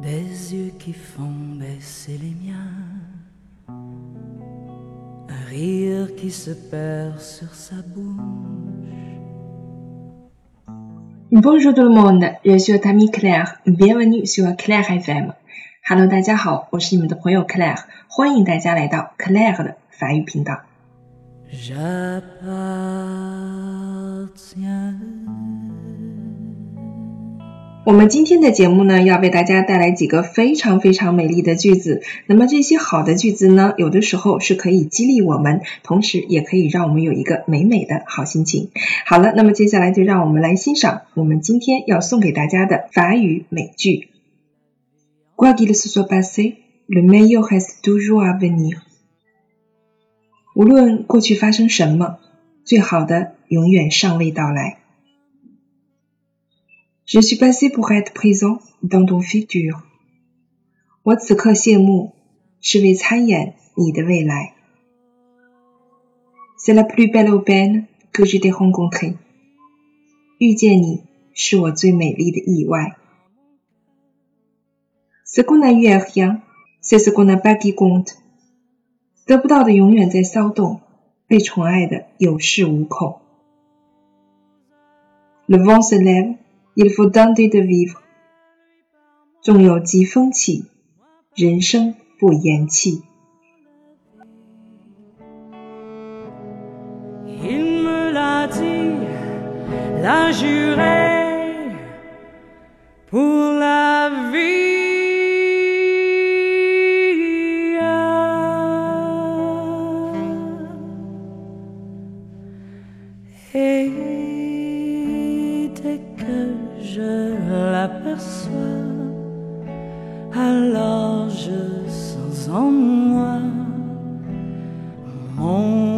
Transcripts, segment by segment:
des yeux qui font baisser les miens, un rire qui se perd sur sa bouche. Bonjour tout le monde, je suis votre ami Claire. Bienvenue sur Claire FM. Hello，大家好，我是你们的朋友 Claire，欢迎大家来到 Claire 的法语频道。 J'appartiens. 我们今天的节目呢，要为大家带来几个非常非常美丽的句子。那么这些好的句子呢，有的时候是可以激励我们，同时也可以让我们有一个美美的好心情。好了，那么接下来就让我们来欣赏我们今天要送给大家的法语美句。Quoi qu'il se soit passé, le meilleur reste toujours à venir。无论过去发生什么，最好的永远尚未到来。Je suis passé pour être présent dans ton futur。我此刻谢幕，是为参演你的未来。C'est la plus belle aubaine que je t'ai rencontrée。遇见你是我最美丽的意外。Ce qu'on a eu est rien, c'est ce qu'on n'a pas qui compte。得不到的永远在骚动，被宠爱的有恃无恐。Le vent se lève。 Il faut tenter de vivre。纵有疾风起，人生不言弃。Il me l'a dit, l'a juré pour je l'aperçois, alors je sens en moi mon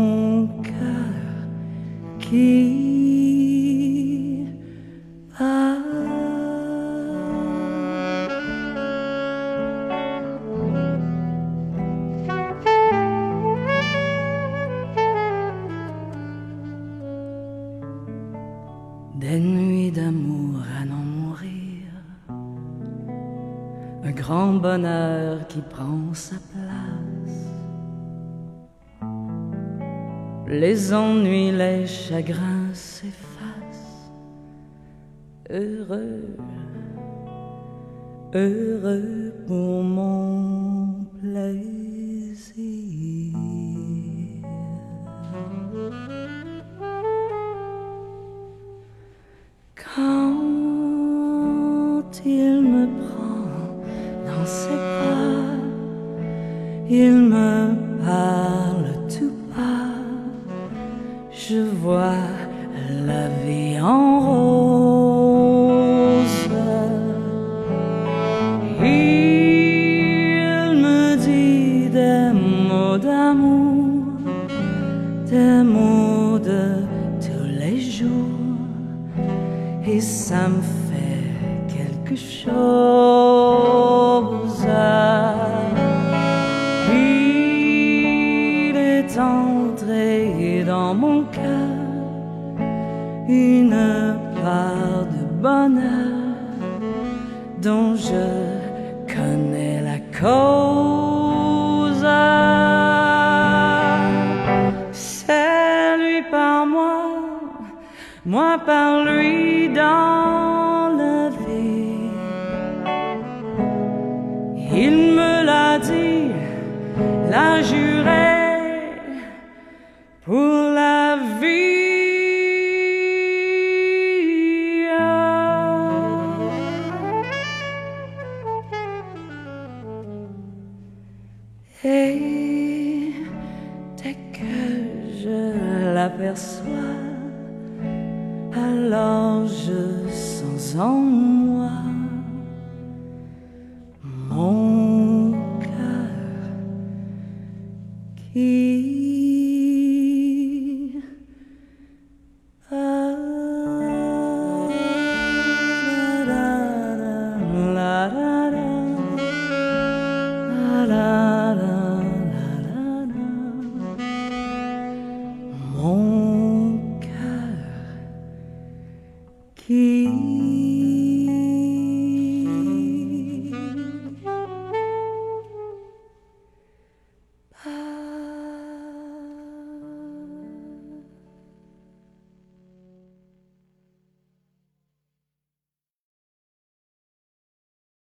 grand bonheur qui prend sa place. Les ennuis, les chagrins s'effacent. Heureux, heureux pour mon plaisir. Quand il me prend ses bras, il me parle tout bas. Je vois la vie en rose. Il me dit des mots d'amour, des mots de tous les jours et ça me fait quelque chose. Il est entré dans mon cœur une part de bonheur dont je connais la cause. C'est lui par moi moi par lui dans pour la vie. Et dès que je l'aperçois, alors je sens en moi mon cœur qui へ。